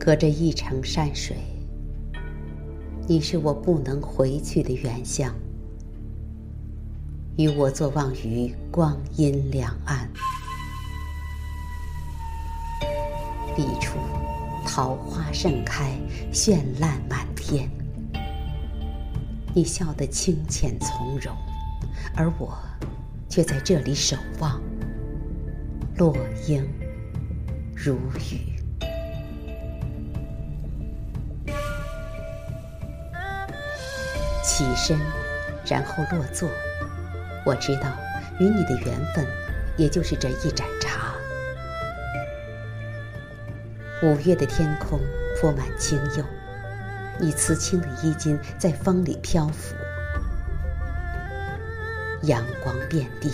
隔着一程山水，你是我不能回去的远乡，与我坐望于光阴两岸。彼处桃花盛开，绚烂满天。你笑得清浅从容，而我却在这里守望，落英如雨。起身，然后落座。我知道，与你的缘分，也就是这一盏茶。五月的天空铺满青釉，你瓷青的衣襟在风里漂浮。阳光遍地，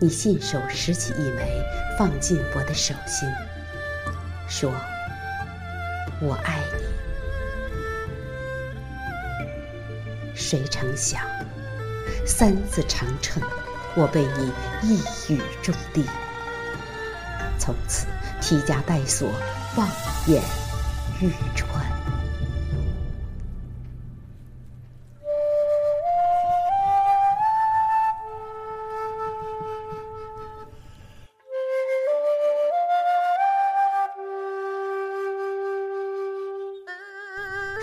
你信手拾起一枚，放进我的手心，说：“我爱你。”谁成想，三字长称，我被你一语中的。从此披枷带锁，望眼欲穿。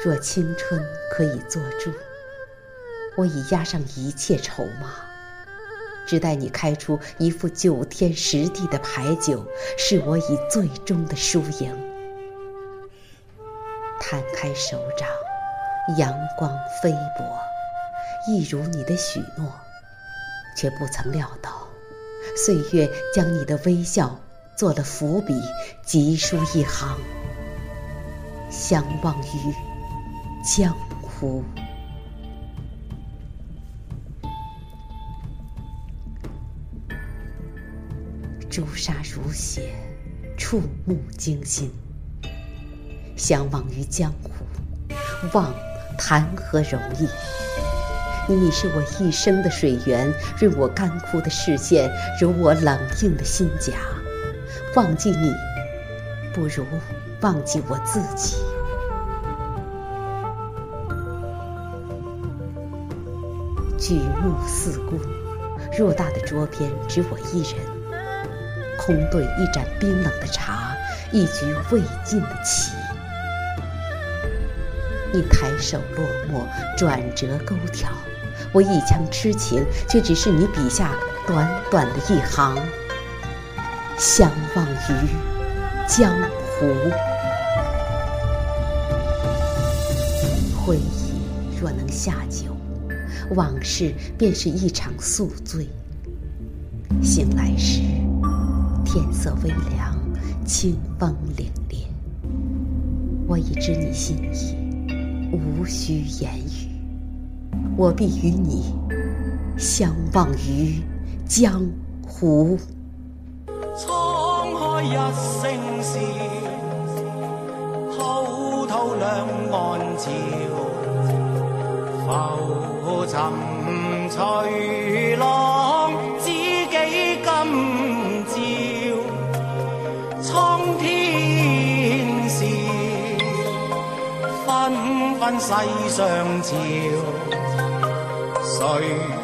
若青春可以做注。我已押上一切筹码，只待你开出一副九天十地的牌九，是我以最终的输赢。摊开手掌，阳光飞薄，一如你的许诺，却不曾料到，岁月将你的微笑做了伏笔，急书一行：相忘于江湖。朱砂如血，触目惊心。相忘于江湖，忘谈何容易？你是我一生的水源，润我干枯的视线，揉我冷硬的心甲。忘记你，不如忘记我自己。举目四顾，偌大的桌边，只我一人。空对一盏冰冷的茶，一局未尽的棋。你抬手落墨，转折勾挑，我一腔痴情，却只是你笔下短短的一行。相忘于江湖，回忆若能下酒，往事便是一场宿醉。醒来时。天色微凉，清风凛冽。我已知你心意，无需言语。我必与你相忘于江湖。沧海一声笑，滔滔两岸潮，浮沉随浪，分世上潮，谁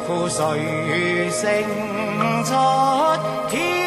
负谁胜出？